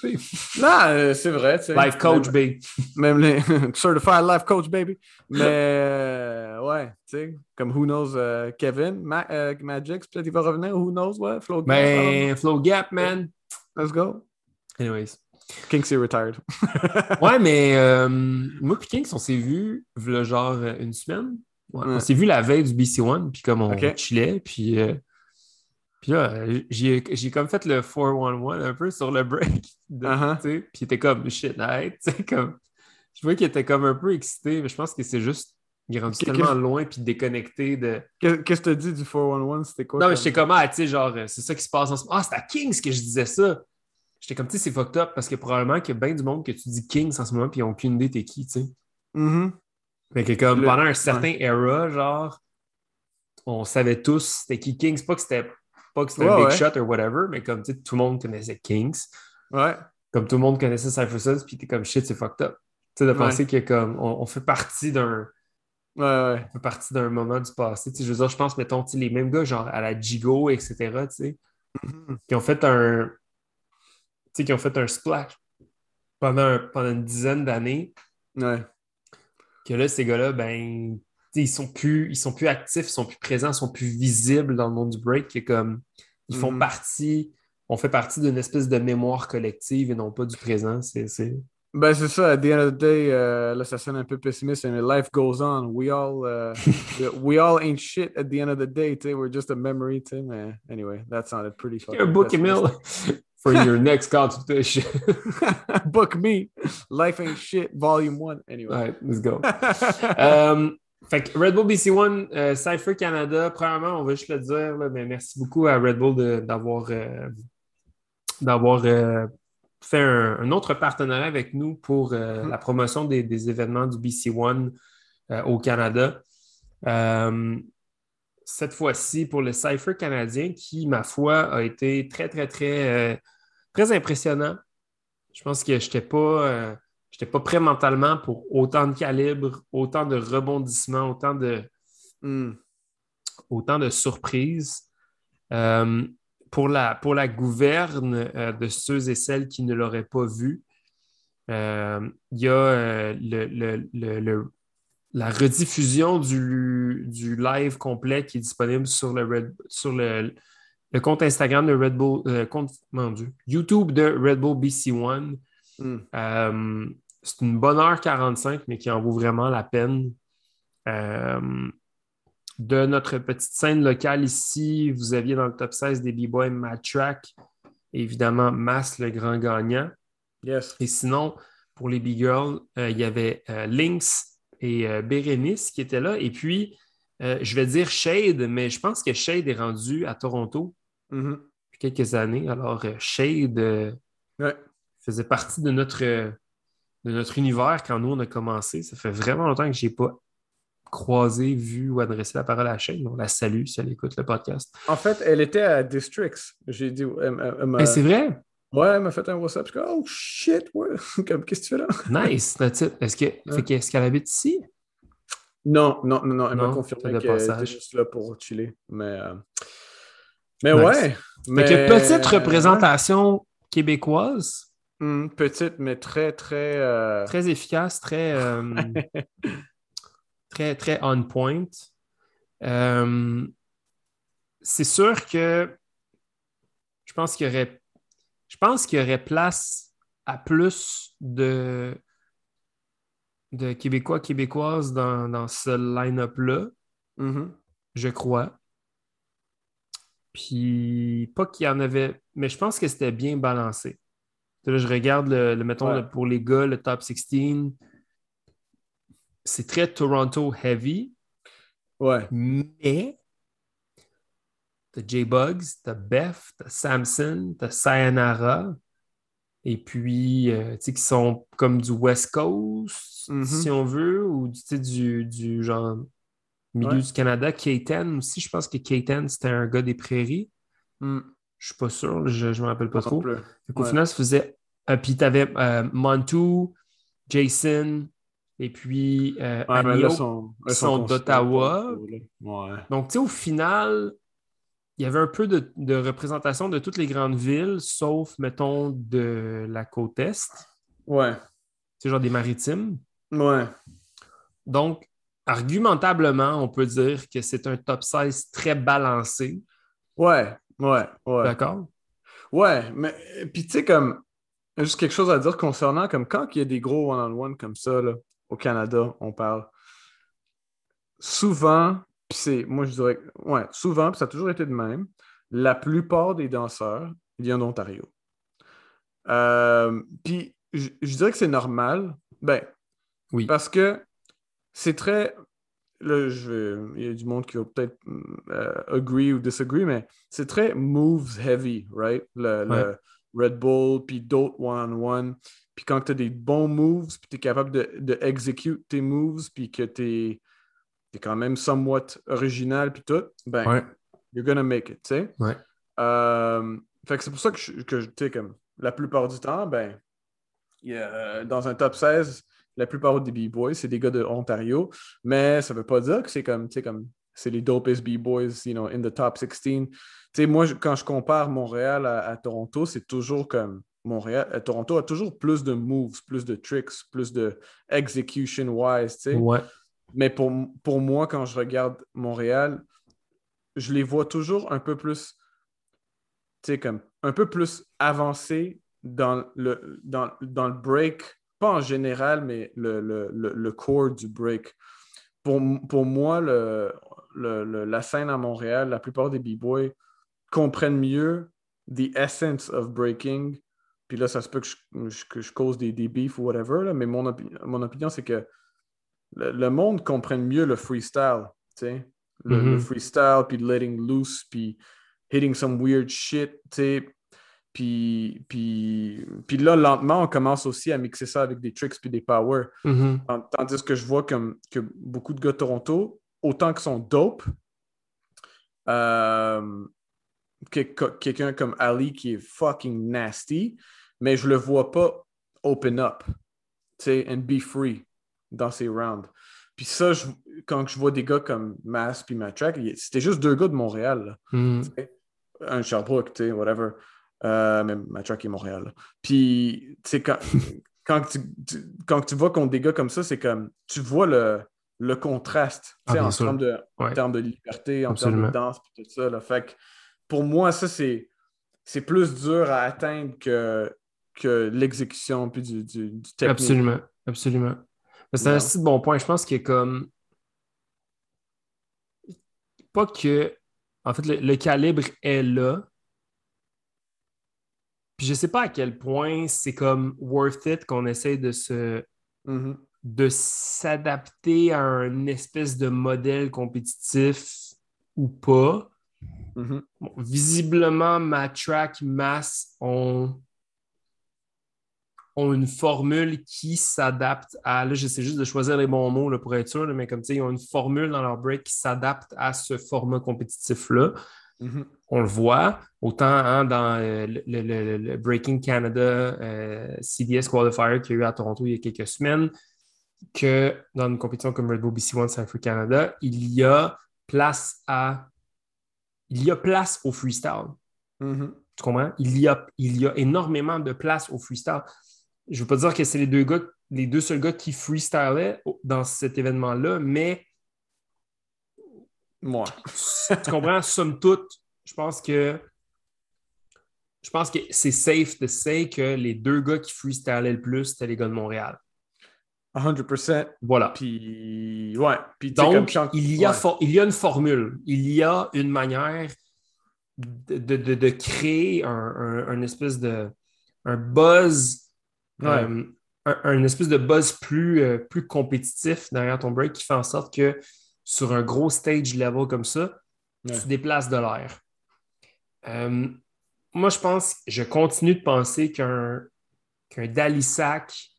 Non, euh, c'est vrai. Life coach, baby. Même les certified life coach, baby. Mais, euh, ouais, tu sais, comme who knows, uh, Kevin, Ma Magic, peut-être il va revenir, who knows, ouais, Flow Gap. Ben, Flow Gap, man. Let's go. Anyways. Kings est retired. ouais, mais euh, moi et Kings, on s'est vu, genre, une semaine. Ouais, On s'est vu la veille du BC One, puis comme on chillait, puis. Puis là, j'ai comme fait le 4-1-1 un peu sur le break. Uh-huh. Puis il était comme shit, night. Comme, je vois qu'il était comme un peu excité, mais je pense que c'est juste Il est rendu tellement loin puis déconnecté de. Qu'est- Qu'est-ce que tu as dit du 411? C'était quoi? Non, mais j'étais comme, ah, tu sais, genre, euh, c'est ça qui se passe en ce moment. Ah, c'est à Kings que je disais ça. J'étais comme, tu sais, c'est fucked up parce que probablement qu'il y a bien du monde que tu dis Kings en ce moment puis ils n'ont aucune idée t'es qui, tu sais. Mhm. Fait que comme pendant un certain era, genre, on savait tous c'était qui Kings. Pas que c'était pas que c'était un Ouais, big ouais. shot or whatever, mais comme, tu sais, tout le monde connaissait Kings. Ouais. Comme tout le monde connaissait Cypher Sons puis t'es comme, shit, c'est fucked up. Tu sais, de Ouais. penser que comme, on, on fait partie d'un Ouais, ouais. fait partie d'un moment du passé. Tu sais, je veux dire, je pense, mettons, tu sais, les mêmes gars, genre à la Jigo, etc., tu sais, Mhm. qui ont fait un. Tu sais, qui ont fait un splash pendant, un- pendant une dizaine d'années, Ouais. que là, ces gars-là, ben, ils sont plus, ils sont plus actifs, ils sont plus présents, ils sont plus visibles dans le monde du break, que comme ils font Mhm. partie, on fait partie d'une espèce de mémoire collective et non pas du présent. C'est. Ben, c'est ça, at the end of the day, euh, là, ça sonne un peu pessimiste, mais life goes on. We all, uh, we all ain't shit at the end of the day. We're just a memory. Mais anyway, that sounded pretty fucking Un book. for your next consultation. Book me. Life ain't shit, volume one. Anyway. Ouais, let's go. Euh, fait que Red Bull BC One, euh, Cypher Canada, premièrement, on va juste le dire, là, mais merci beaucoup à Red Bull de- d'avoir euh, d'avoir euh, fait un, un autre partenariat avec nous pour euh, Mhm. la promotion des, des événements du BC One euh, au Canada. Cette fois-ci pour le Cypher canadien qui, ma foi, a été très, très, très, très impressionnant. Je pense que je n'étais pas. euh, pas prêt mentalement pour autant de calibre, autant de rebondissements, autant de, Hmm. autant de surprises. Euh, pour, la, pour la gouverne euh, de ceux et celles qui ne l'auraient pas vu, il y a le- le- le- le- la rediffusion du, du live complet qui est disponible sur le, Red- sur le, le compte Instagram de Red Bull, euh, compte, mon Dieu, YouTube de Red Bull BC One. Hmm. Euh, c'est une bonne heure 45, mais qui en vaut vraiment la peine. Euh, de notre petite scène locale ici, vous aviez dans le top 16 des B-Boys Mad Track, évidemment Mass le grand gagnant. Yes. Et sinon, pour les B-Girls, euh, il y avait Lynx et Bérénice qui étaient là. Et puis, euh, je vais dire Shade, mais je pense que Shade est rendu à Toronto Mhm. depuis quelques années. Alors, euh, Shade. euh, Ouais. faisait partie de notre, euh, de notre univers quand nous, on a commencé. Ça fait vraiment longtemps que je n'ai pas croisé, vu ou adressé la parole à chaîne. On la salue si elle écoute le podcast. En fait, elle était à Districts. J'ai dit. Eh, c'est vrai? ouais, elle m'a fait un WhatsApp. Je suis comme, oh shit, ouais. Comme, qu'est-ce que tu fais là? Nice, that's it. Est-ce qu'elle habite ici? Non, non, non, non. Elle m'a confirmé qu'elle était juste là pour chiller. Mais, euh, mais Nice. ouais. Mais- petite représentation québécoise, Hmm, petite, mais très, très. euh, très efficace, très, euh, très, très on point. Euh, c'est sûr que je pense qu'il y aurait, je pense qu'il y aurait place à plus de, de Québécois, Québécoises dans, dans ce line-up-là, mhm. je crois. Puis, pas qu'il y en avait, mais je pense que c'était bien balancé. Là, je regarde, le, le- mettons, Ouais. le- pour les gars, le top 16. C'est très Toronto heavy, Ouais. mais t'as J-Bugs, t'as Beth, t'as Samson, t'as Sayonara, et puis, euh, tu sais, qui sont comme du West Coast, Mhm. si on veut, ou tu sais, du, du genre milieu Ouais. du Canada. K-10 aussi, je pense que K-10, c'était un gars des prairies. Hmm. Je suis pas sûr, je ne me rappelle pas trop. Ouais. final, ça faisait. euh, puis tu avais Montu, Jason, et puis euh, Ouais, là, sont, qui sont d'Ottawa. Donc, tu sais, au final, il y avait un peu de, de représentation de toutes les grandes villes, sauf, mettons, de la côte Est, Ouais. c'est genre des maritimes. Ouais. Donc, argumentablement, on peut dire que c'est un top 16 très balancé. Ouais. Ouais. Ouais. D'accord? Ouais. Mais, puis tu sais, comme, juste quelque chose à dire concernant, comme quand il y a des gros one-on-one comme ça, là, au Canada, on parle. Souvent, puis c'est, moi je dirais, ouais, souvent, puis ça a toujours été de même, la plupart des danseurs viennent d'Ontario. Euh, puis je je dirais que c'est normal, ben, Oui. parce que c'est très, là, je, il y a du monde qui va peut-être euh, agree ou disagree, mais c'est très moves heavy, right? Le, Red Bull, puis d'autres one-on-one. Puis quand tu as des bons moves, puis tu es capable de, de execute tes moves, puis que tu es, quand même somewhat original, puis tout, ben, you're gonna make it, tu sais? Ouais. Euh, fait que c'est pour ça que, je, que tu sais, comme la plupart du temps, ben, y a, euh, dans un top 16, la plupart des B-Boys, c'est des gars de Ontario, mais ça veut pas dire que c'est comme, tu sais, comme c'est les dopest B-Boys, you know, in the top 16. Tu sais, moi, quand je compare Montréal à, Toronto, c'est toujours comme Montréal, euh, Toronto a toujours plus de moves, plus de tricks, plus de execution-wise, tu sais. Ouais. Mais pour, pour moi, quand je regarde Montréal, je les vois toujours un peu plus, tu sais, comme un peu plus avancés dans le, dans, dans le break, pas en général, mais le, le, le, core du break. Pour, pour moi, le, la scène à Montréal, la plupart des b-boys comprennent mieux the essence of breaking. Puis là, ça se peut que je, que je cause des, des beefs ou whatever, mais mon, mon opinion, c'est que le, monde comprenne mieux le freestyle. Le, le, mm-hmm. freestyle, puis letting loose, puis hitting some weird shit. Puis, puis, puis là, lentement, on commence aussi à mixer ça avec des tricks puis des power. Mm-hmm. Tandis que je vois comme, que beaucoup de gars de Toronto, autant qu'ils sont dope, euh, quelqu'un comme Ali qui est fucking nasty, mais je le vois pas open up, tu sais, and be free dans ses rounds. Puis ça, quand je vois des gars comme Mass puis Matrack, c'était juste deux gars de Montréal. Hmm. Un Sherbrooke, tu sais, whatever. Euh, mais Matrack est Montréal. Puis, tu sais, quand, quand, tu, quand tu vois contre des gars comme ça, c'est comme, tu vois le, le contraste ah, en, termes de, de liberté, en termes de danse, tout ça. Là. Fait pour moi, ça, c'est, c'est plus dur à atteindre que, que l'exécution puis du, du, technique. Absolument, absolument. C'est un assez bon point. Je pense que comme. Pas que. En fait, le, calibre est là. Puis je sais pas à quel point c'est comme worth it qu'on essaye de se. Mm-hmm de s'adapter à un espèce de modèle compétitif ou pas. Mm-hmm. visiblement, Matrack, Mass ont, ont une formule qui s'adapte à. Là, j'essaie juste de choisir les bons mots là, pour être sûr, mais comme tu sais, ils ont une formule dans leur break qui s'adapte à ce format compétitif-là. Mm-hmm. On le voit, autant hein, dans euh, le, Breaking Canada euh, CDS Qualifier qu'il y a eu à Toronto il y a quelques semaines, que dans une compétition comme Red Bull BC One Cypher Canada, il y a place à il y a place au freestyle. Mm-hmm. Tu comprends? Il y, a, il y a énormément de place au freestyle. Je ne veux pas dire que c'est les deux gars, les deux seuls gars qui freestylaient dans cet événement-là, mais moi. tu comprends? Somme toute, je pense que je pense que c'est safe de say que les deux gars qui freestylaient le plus, c'était les gars de Montréal. 100%. Voilà. Puis, ouais. Puis, Donc, il, y a il y a une formule, il y a une manière de, de, de créer un, un, espèce de un buzz, euh, un, espèce de buzz plus, euh, plus compétitif derrière ton break qui fait en sorte que sur un gros stage level comme ça, tu déplaces de l'air. Euh, moi, je pense, je continue de penser qu'un qu'un Dalisac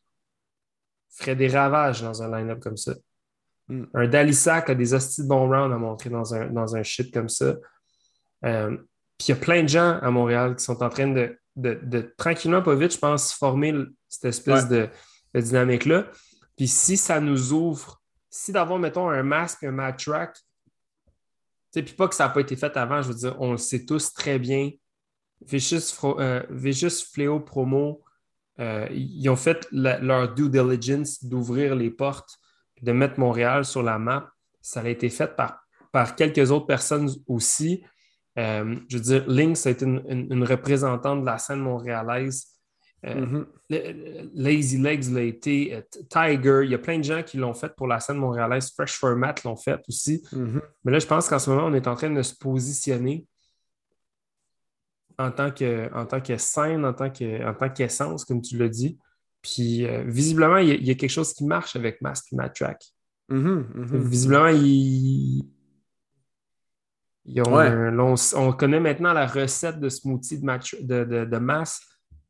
ferait des ravages dans un line-up comme ça. Hmm. Un Dalisac a des hosties de bons rounds à montrer dans un, dans un shit comme ça. Euh, puis il y a plein de gens à Montréal qui sont en train de, de, tranquillement, pas vite, je pense, former cette espèce de, dynamique-là. Puis si ça nous ouvre, si d'avoir, mettons, un masque, un mat track, puis pas que ça n'a pas été fait avant, je veux dire, on le sait tous très bien. Vicious, euh, Fléau Promo, euh, ils ont fait leur due diligence d'ouvrir les portes, de mettre Montréal sur la map. Ça a été fait par, par quelques autres personnes aussi. Euh, je veux dire, Lynx a été une, représentante de la scène montréalaise. Euh, mm-hmm. Lazy Legs l'a été, Tiger, il y a plein de gens qui l'ont fait pour la scène montréalaise. Fresh Format l'ont fait aussi. Mm-hmm. Mais là, je pense qu'en ce moment, on est en train de se positionner en tant que, en tant que scène, en tant que, en tant qu'essence, comme tu l'as dit. Puis euh, visiblement, il y, a, quelque chose qui marche avec Mask et Matrack. Mhm, mhm. Visiblement, ils. ils ont Ouais. un- là, on, connaît maintenant la recette de smoothie de, match, de, de, de masse.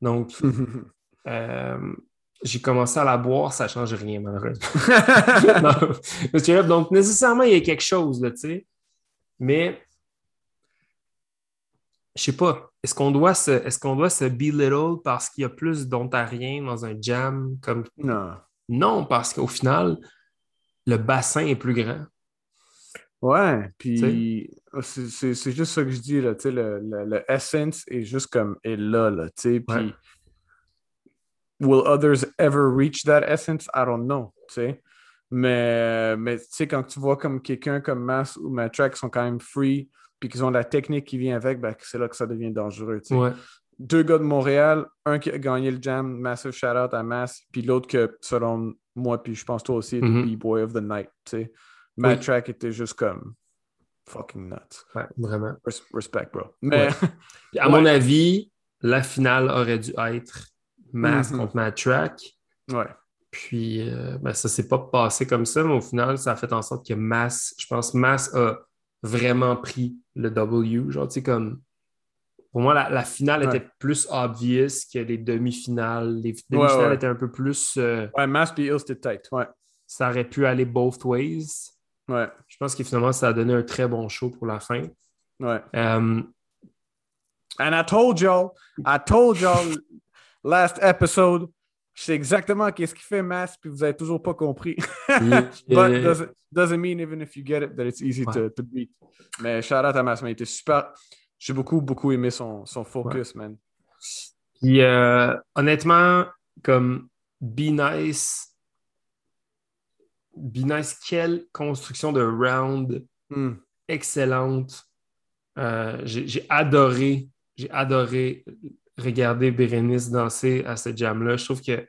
Donc, euh, j'ai commencé à la boire, ça ne change rien, malheureusement. Donc, nécessairement, il y a quelque chose, tu sais. Mais, je sais pas, est-ce qu'on doit se, est-ce qu'on doit se belittle parce qu'il y a plus d'Ontariens dans un jam comme. non. Non, parce qu'au final, le bassin est plus grand. Ouais, puis c'est c'est- juste ça que je dis, là, tu sais, le, le, le essence est juste comme, est là, là, tu sais, puis Ouais. will others ever reach that essence? I don't know, tu sais. Mais, mais tu sais, quand tu vois comme quelqu'un comme Mass ou Matrack sont quand même free, puis qu'ils ont la technique qui vient avec, ben, c'est là que ça devient dangereux, tu sais. Ouais. Deux gars de Montréal, un qui a gagné le jam, massive shout-out à Mass, puis l'autre que, selon moi, puis je pense toi aussi, était Mhm. B-Boy of the Night, tu sais. Matrack était juste comme fucking nuts. Ouais, vraiment. Res- Respect, bro. Mais à Ouais. mon avis, la finale aurait dû être Mass Mhm. contre Matrack. ouais. Puis euh, ben, ça s'est pas passé comme ça, mais au final, ça a fait en sorte que Mass, je pense, Mass a vraiment pris le W. Genre, tu sais, comme. Pour moi, la, la finale Ouais. était plus obvious que les demi-finales. Les demi-finales ouais. étaient un peu plus. euh, Ouais, Mass puis Hill, c'était tight. Ouais. ça aurait pu aller both ways. Ouais. Je pense que finalement, ça a donné un très bon show pour la fin. Ouais. Euh, And I told y'all, I told y'all last episode, je sais exactement qu'est-ce qu'il fait Mass, puis vous avez toujours pas compris. But doesn't, doesn't mean even if you get it that it's easy to, to beat. Mais shout out à Mass, man, il était super. J'ai beaucoup, beaucoup aimé son, son focus, man. Puis euh, honnêtement, comme Be Nice, Be Nice, quelle construction de round Hmm. excellente. Euh, j'ai adoré, j'ai adoré regarder Bérénice danser à ce jam-là. Je trouve que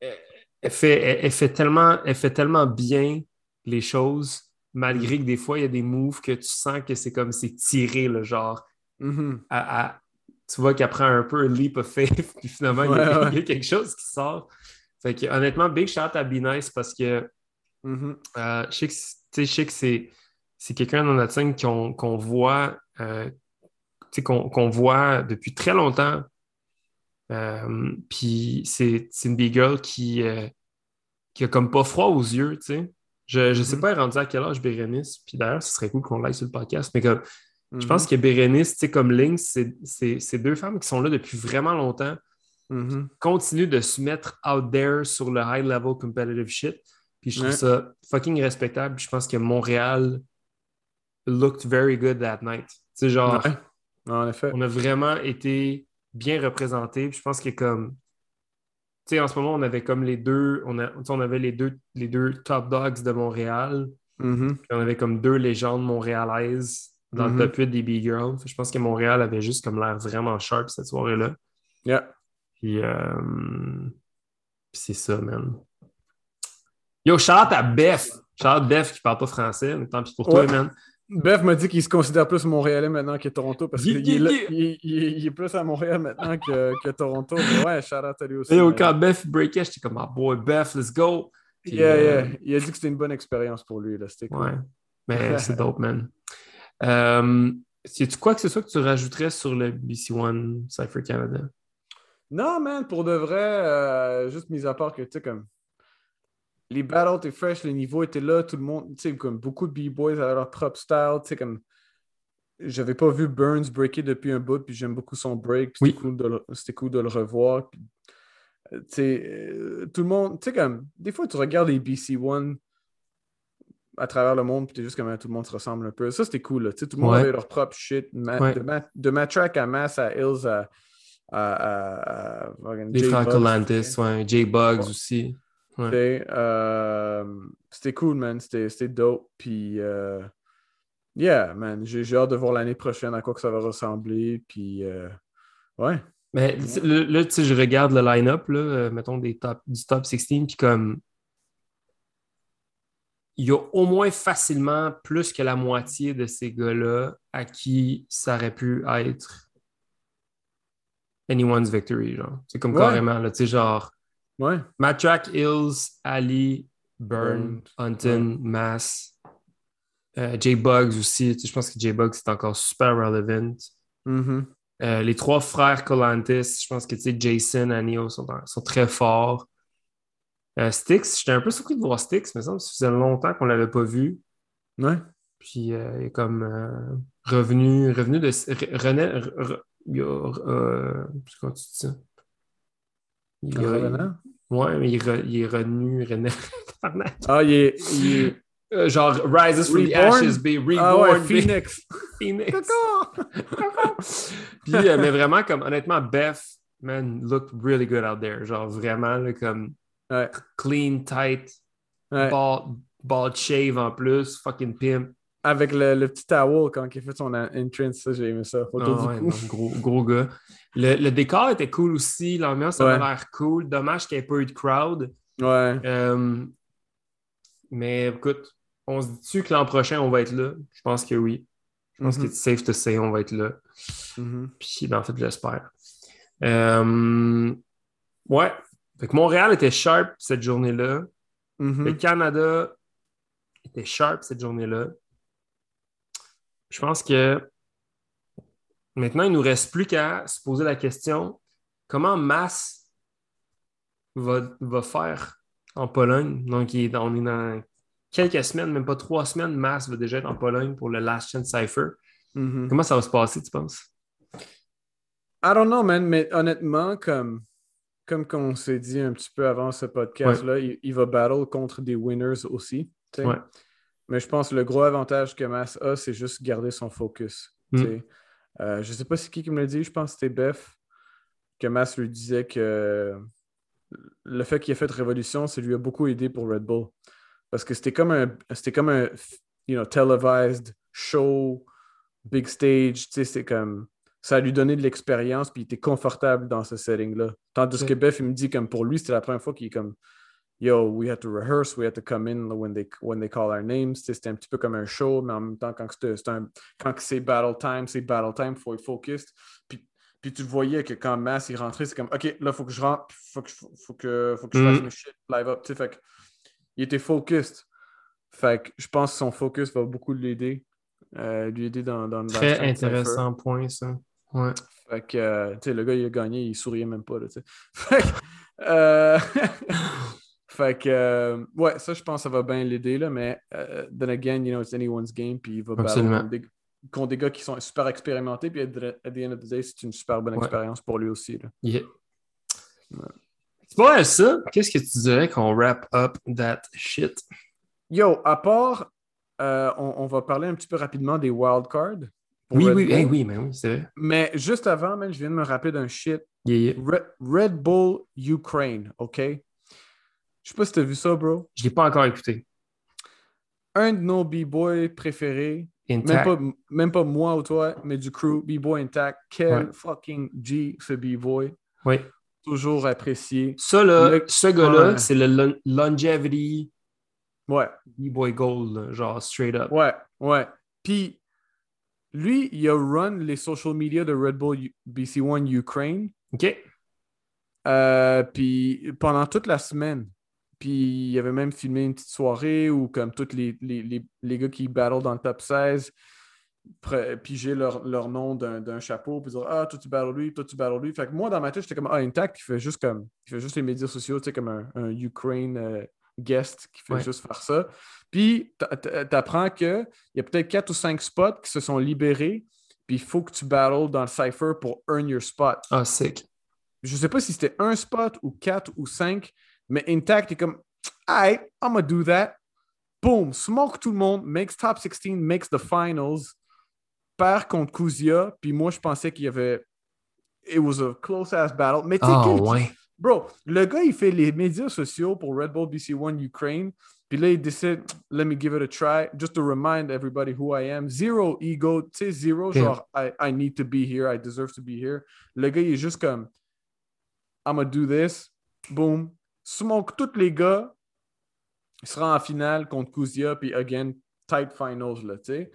elle- fait, elle, elle fait tellement, elle fait tellement bien les choses, malgré que des fois, il y a des moves que tu sens que c'est comme c'est tiré, le genre Mhm. à- à- tu vois qu'elle prend un peu un leap of faith, puis finalement, il y, a, Ouais, ouais. il y a quelque chose qui sort. Fait que, honnêtement, big shout à Be Nice parce que euh, je sais que, c'est- que quelqu'un dans notre scène qu'on, qu'on voit, euh, qu'on, qu'on voit depuis très longtemps. Euh, puis c'est, c'est une big girl qui, qui a comme pas froid aux yeux, tu sais. Je, je sais Mhm. pas, elle est rendue à quel âge Bérénice, puis d'ailleurs, ce serait cool qu'on l'aille sur le podcast, mais comme, je Mhm. pense que Bérénice, tu sais, comme Lynx, c'est- c'est c'est deux femmes qui sont là depuis vraiment longtemps, Mhm. continuent de se mettre out there sur le high level competitive shit. Puis je trouve Ouais. ça fucking respectable. Puis je pense que Montréal looked very good that night. Tu sais, genre, Ouais. En effet. on a vraiment été bien représentés. Puis je pense que comme, tu sais, en ce moment, on avait comme les deux, on, a, avait les deux, les deux top dogs de Montréal. Mhm. Puis on avait comme deux légendes montréalaises dans le top 8 des Big Girls. Je pense que Montréal avait juste comme l'air vraiment sharp cette soirée-là. Yeah. Puis, euh, puis c'est ça, man. Yo, shout out à Beth. Shout out Beth qui parle pas français, mais tant pis pour toi, Ouais. man. Beth m'a dit qu'il se considère plus Montréalais maintenant que Toronto parce qu'il est, il, est- il est- il est plus à Montréal maintenant que, que Toronto. Mais ouais, shout out à lui aussi. Yo, man. quand Beth breakait, j'étais comme, ah boy, Beth, let's go. Puis, Yeah, euh, yeah. Il a dit que c'était une bonne expérience pour lui. là. C'était cool. Ouais, mais c'est dope, man. Euh, tu quoi que ce soit que tu rajouterais sur le BC One Cypher Canada? Non, man, pour de vrai, euh, juste mis à part que, tu sais, comme les battles étaient fresh, le niveau était là, tout le monde, tu sais, comme beaucoup de B-boys avaient leur propre style, tu sais, comme j'avais pas vu Burns breaker depuis un bout, puis j'aime beaucoup son break, puis Oui. c'était cool, de le- c'était cool de le revoir. puis, euh, tu sais, euh, tout le monde, tu sais, comme, des fois, tu regardes les BC One à travers le monde, puis t'es juste comme, tout le monde se ressemble un peu. Ça, c'était cool, là, tu sais, tout le monde Ouais. avait leur propre shit, Ma- Ouais. de, Ma- de Matrack à Mass à Hills à. À, Les Colantis, ouais, J-Bugs Ouais. aussi. Ouais. Euh, c'était cool, man. C'était dope. Puis, euh, yeah, man. J'ai hâte de voir l'année prochaine à quoi que ça va ressembler. Puis, euh, ouais. Mais là, tu sais, je regarde le line-up, là, mettons, des top, du top 16, puis comme il y a au moins facilement plus que la moitié de ces gars-là à qui ça aurait pu être anyone's victory, genre. C'est comme Ouais. carrément, là, tu sais, genre Ouais. Matrack, Hills, Ali, Burn, Hunton, Mass. Euh, J-Bugs aussi. Tu sais, je pense que J-Bugs c'est encore super relevant. Mhm. Euh, les trois frères Colantis, je pense que tu sais, Jason, Anio sont, sont très forts. Euh, Styx, j'étais un peu surpris de voir Styx, mais ça faisait longtemps qu'on ne l'avait pas vu. Ouais. Puis euh, il est comme revenu, revenu de. re- René. re- re- il a, euh, comment tu dis ça? Il a- Revenant? ouais, mais il, est re- il est revenu. Ah, il est. il est- Euh, genre Rises from the Reborn? Ashes, be reborn, Ah ouais, Phoenix. Phoenix. D'accord. Puis, euh, mais vraiment, comme honnêtement, Beth, man, looked really good out there. Genre vraiment, là, comme Ouais. clean, tight, ouais. bald, bald shave en plus, fucking pimp. Avec le, le petit towel quand il a fait son entrance, ça, j'ai aimé ça. Autour Ah du ouais, cou. non, gros, gros gars. Le, le décor était cool aussi, l'ambiance avait Ouais. l'air cool. Dommage qu'il n'y ait pas eu de crowd. Ouais. Euh, mais écoute, on se dit-tu que l'an prochain, on va être là? Je pense que oui. Je pense Mhm. que c'est safe to say, on va être là. Mhm. Puis, ben, en fait, je l'espère. Euh, ouais. Fait que Montréal était sharp cette journée-là. Mhm. Le Canada était sharp cette journée-là. Je pense que maintenant, il ne nous reste plus qu'à se poser la question comment Mass va, va faire en Pologne? Donc, il est on est dans quelques semaines, même pas trois semaines, Mass va déjà être en Pologne pour le Last Chance Cypher. Mhm. Comment ça va se passer, tu penses? I don't know, man, mais honnêtement, comme, comme on s'est dit un petit peu avant ce podcast-là, il, il va battle contre des winners aussi. Ouais. Mais je pense que le gros avantage que Mass a, c'est juste garder son focus. Mm. sais. Euh, je sais pas c'est qui qui me l'a dit, je pense que c'était Beth, que Mass lui disait que le fait qu'il ait fait Révolution, ça lui a beaucoup aidé pour Red Bull. Parce que c'était comme un, c'était comme un you know, televised show, big stage, c'est comme ça a lui donné de l'expérience puis il était confortable dans ce setting-là. Tandis que Beth, il me dit comme pour lui, c'était la première fois qu'il est comme Yo, we had to rehearse, we had to come in when they, when they call our names. C'était un petit peu comme un show, mais en même temps, quand c'est battle time, c'est battle time, il faut être focused. Puis, puis tu voyais que quand Mass est rentré, c'est comme OK, là, il faut que je rentre, faut que, faut que, faut que je fasse Mhm. mes shit live up. Tu sais, fait que, il était focused. Fait que je pense que son focus va beaucoup l'aider. euh, lui aider dans, dans le Très intéressant point, ça. Ouais. Fait que, euh, tu sais, le gars, il a gagné, il souriait même pas, là, tu sais. Fait que, euh, fait que, euh, ouais, ça, je pense que ça va bien l'aider, là, mais euh, then again, you know, it's anyone's game, puis il va battre des, contre des gars qui sont super expérimentés, puis at the, end of the day, c'est une super bonne Ouais. expérience pour lui aussi, là. Yeah. C'est pas ça. Qu'est-ce que tu dirais qu'on wrap up that shit? Yo, à part, euh, on, on va parler un petit peu rapidement des wildcards. Oui, Red oui, hey, oui, mais oui, c'est vrai. Mais juste avant, man, je viens de me rappeler d'un shit. Yeah, yeah. Red, Red Bull Ukraine, OK? Je sais pas si t'as vu ça, bro. Je l'ai pas encore écouté. Un de nos B-boys préférés, même pas, même pas moi ou toi, mais du crew, B-boy intact. Quel Ouais. fucking G, ce B-boy. Oui. Toujours apprécié. Ça, là, Le- ce gars-là, Ouais. c'est le lon- longevity Ouais, B-Boy Gold, genre straight up. ouais, ouais. Puis, lui, il a run les social media de Red Bull U- BC1 Ukraine. OK? Euh, puis pendant toute la semaine. Puis il avait même filmé une petite soirée où, comme tous les, les, les, les gars qui battle dans le top 16, pre- pigeaient leur, leur nom d'un chapeau, puis dire Ah, toi tu battles lui, toi tu battles lui. Fait que moi, dans ma tête, j'étais comme Ah, Intact, il fait juste comme il fait juste les médias sociaux, tu sais, comme un, un Ukraine euh, guest qui fait Ouais. juste faire ça. Puis t'a- t'a- t'apprends qu'il y a peut-être quatre ou cinq spots qui se sont libérés, puis il faut que tu battles dans le cypher pour earn your spot Ah, sick. je sais pas si c'était un spot ou quatre ou cinq, mais Intact est comme, alright, I'm gonna do that. Boom, smoke tout le monde, makes top 16, makes the finals, perd contre Kuzia, puis moi je pensais qu'il y avait. It was a close ass battle. Mais tu sais, Ah, ouais. Bro, le gars il fait les médias sociaux pour Red Bull BC1 Ukraine, puis là il décide, let me give it a try, just to remind everybody who I am. Zero ego, tu sais, zero, Yeah. genre, I, I need to be here, I deserve to be here. Le gars il est juste comme, I'm gonna do this. Boom. Smoke tous les gars. Il sera en finale contre Kuzia, puis again, tight finals, là, tu sais.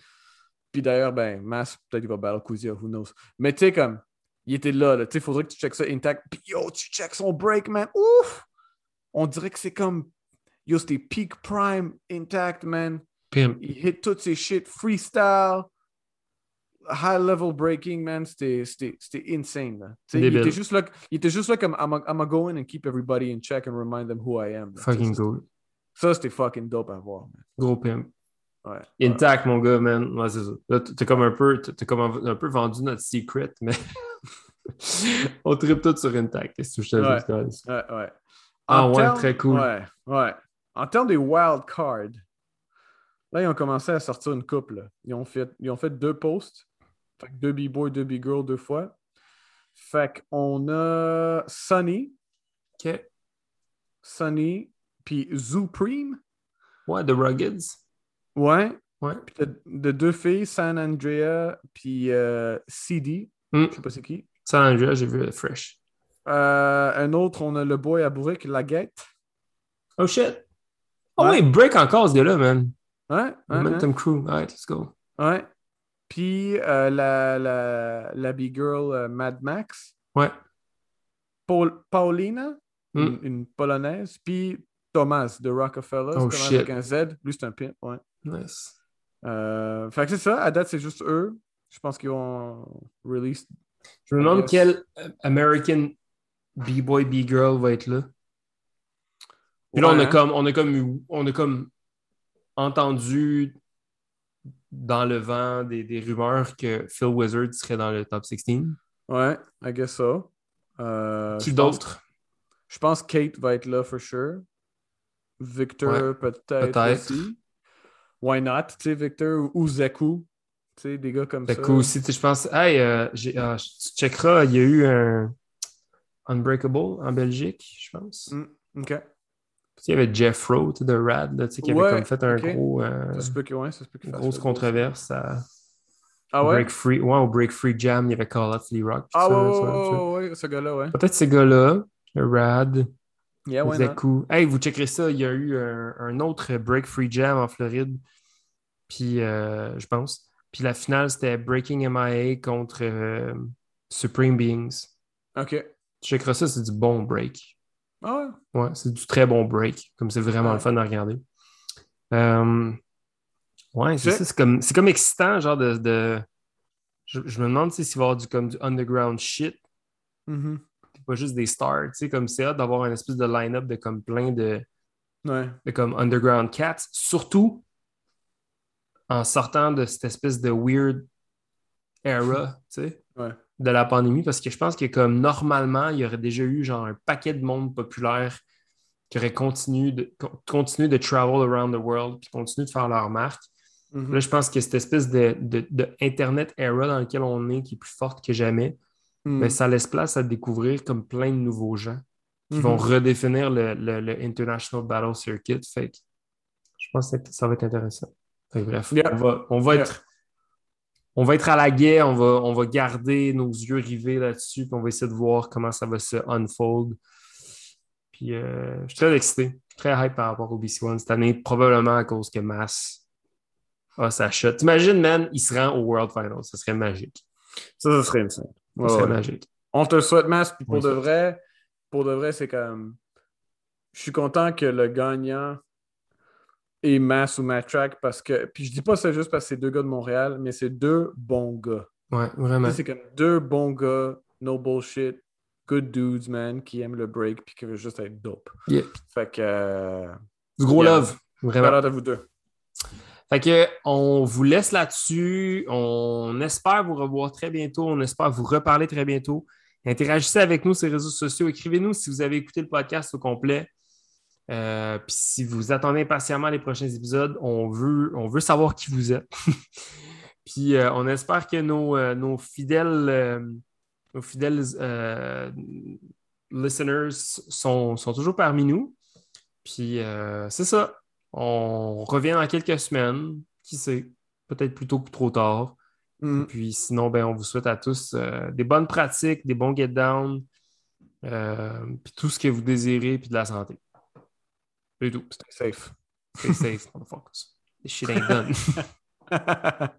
Puis d'ailleurs, ben, Mass, peut-être qu'il va battre Kuzia, who knows. Mais tu sais, comme, il était là, là, tu sais, faudrait que tu checkes ça intact. Puis yo, tu checkes son break, man. Ouf! On dirait que c'est comme. Yo, c'était peak prime intact, man. Pimp. Il hit toutes ses shit freestyle. High level breaking, man. C'était insane. Là. Il, était juste là, il était juste là comme I'm gonna go in and keep everybody in check and remind them who I am. là. Fucking cool. Ça, c'était fucking dope à voir. Man. Gros pimp. Ouais. Intact, mon gars, man. Ouais, c'est ça. Là, t- t'as comme un peu, t'as comme un, un peu vendu notre secret, mais on tripe tout sur Intact. Qu'est-ce que je te Ouais. dis, guys? Ouais, ouais. Ah En ouais, très cool. Ouais, ouais. En termes des wild cards, là, ils ont commencé à sortir une couple. Ils ont fait, ils ont fait deux posts. Fait que deux B-boys, deux B-girls deux fois. Fait qu'on a Sunny, OK. Sunny, puis Zupreme. Ouais, The Ruggeds. Ouais. Ouais. Puis de, de deux filles, San Andrea, puis euh, CD. Hmm. Je sais pas c'est qui. San Andreas, j'ai vu Fresh. Euh, un autre, on a le boy à Bourrique, Laguette. Oh shit. Oh Ouais. ouais, break encore ce gars-là, man. Ouais. Momentum Crew. Alright, let's go. Ouais. Puis euh, la, la, la B-girl euh, Mad Max. Ouais. Paul, Paulina, Mm. une, une polonaise. Puis Thomas de Rockefeller. Oh, Thomas shit. avec un Z. Lui, c'est un pimp. Ouais. Nice. Euh, fait que c'est ça. À date, c'est juste eux. Je pense qu'ils vont release. Je me demande quel euh, American B-boy, B-girl va être là. Puis là, on a hein. comme, on a comme, on a comme entendu dans le vent des, des rumeurs que Phil Wizard serait dans le top 16. Ouais, I guess so. Euh, Qui je pense- d'autre? Je pense que Kate va être là for sure. Victor, Ouais, peut-être peut-être. aussi. Why not? Tu sais, Victor ou Zeku. Tu sais, des gars comme ça. que aussi, tu sais, je pense, hey, euh, ah, tu checkeras, il y a eu un Unbreakable en Belgique, je pense. Mm, OK. Il y avait Jeff Rowe de Rad, là, tu sais, qui avait comme fait un gros, euh, Ça se peut ouais, ça se peut grosse controverse à Ah ouais? Break Free. Ouais, au Break Free Jam, il y avait Call Out Lee Rock. Ah ça, ouais, ça, ouais, ouais, ce gars-là, ouais. Peut-être ces gars-là, Rad, Yeah? Zeku. Hey, vous checkerez ça, il y a eu un, un autre Break Free Jam en Floride. Puis, euh, je pense. Puis la finale, c'était Breaking MIA contre euh, Supreme Beings. OK. Tu checkeras ça, c'est du bon break. Ah ouais? Ouais, c'est du très bon break. Comme c'est vraiment le fun à regarder. Euh, ouais, c'est ça. C'est comme, c'est comme excitant, genre de. de- Je, je me demande s'il va y avoir du, comme, du underground shit, Mhm. pas juste des stars. Tu sais, comme c'est hâte d'avoir un espèce de line-up de comme plein de, Ouais. de comme underground cats. Surtout en sortant de cette espèce de weird era, tu sais. Ouais. De la pandémie parce que je pense que comme normalement, il y aurait déjà eu genre un paquet de monde populaire qui aurait continué de, co- continué de travel around the world puis continué de faire leur marque. Mhm. Là, je pense que cette espèce de, de- de Internet era dans lequel on est, qui est plus forte que jamais, Mhm. ben, ça laisse place à découvrir comme plein de nouveaux gens qui vont redéfinir le, le- le International Battle Circuit. Fait que je pense que ça va être intéressant. Fait que bref, Yeah. on va, on va Yeah. être. On va être à la guet, on va, on va garder nos yeux rivés là-dessus, puis on va essayer de voir comment ça va se unfold. Puis euh, je suis très excité, je suis très hype par rapport au BC One cette année, probablement à cause que Mass a sa shot. T'imagines, man, il se rend au World Finals, ça serait magique. Ça, ça serait insane. Ça Ouais, serait ouais. magique. On te souhaite, Mas. Puis pour Oui, de ça. vrai, pour de vrai, c'est comme. Je suis content que le gagnant est Mass ou Matrack parce que. Puis je dis pas ça juste parce que c'est deux gars de Montréal, mais c'est deux bons gars. Ouais, vraiment. C'est comme deux bons gars, no bullshit, good dudes, man, qui aiment le break puis qui veulent juste être dope. Yeah. Fait que. euh, Du gros Yeah. love, vraiment. out à vous deux. Fait que on vous laisse là-dessus. On espère vous revoir très bientôt. On espère vous reparler très bientôt. Interagissez avec nous sur les réseaux sociaux. Écrivez-nous si vous avez écouté le podcast au complet. Euh, Puis si vous attendez impatiemment les prochains épisodes, on veut, on veut savoir qui vous êtes. Puis euh, on espère que nos, euh, nos fidèles, euh, nos fidèles listeners sont, sont toujours parmi nous. Puis c'est ça. On revient dans quelques semaines. Qui sait? Peut-être plus tôt que trop tard. Mm. Puis sinon, ben, on vous souhaite à tous des bonnes pratiques, des bons get down, puis tout ce que vous désirez, puis de la santé. C'est. Stay safe. Stay safe, motherfuckers. This shit ain't done. All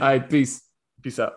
right, peace. Peace out.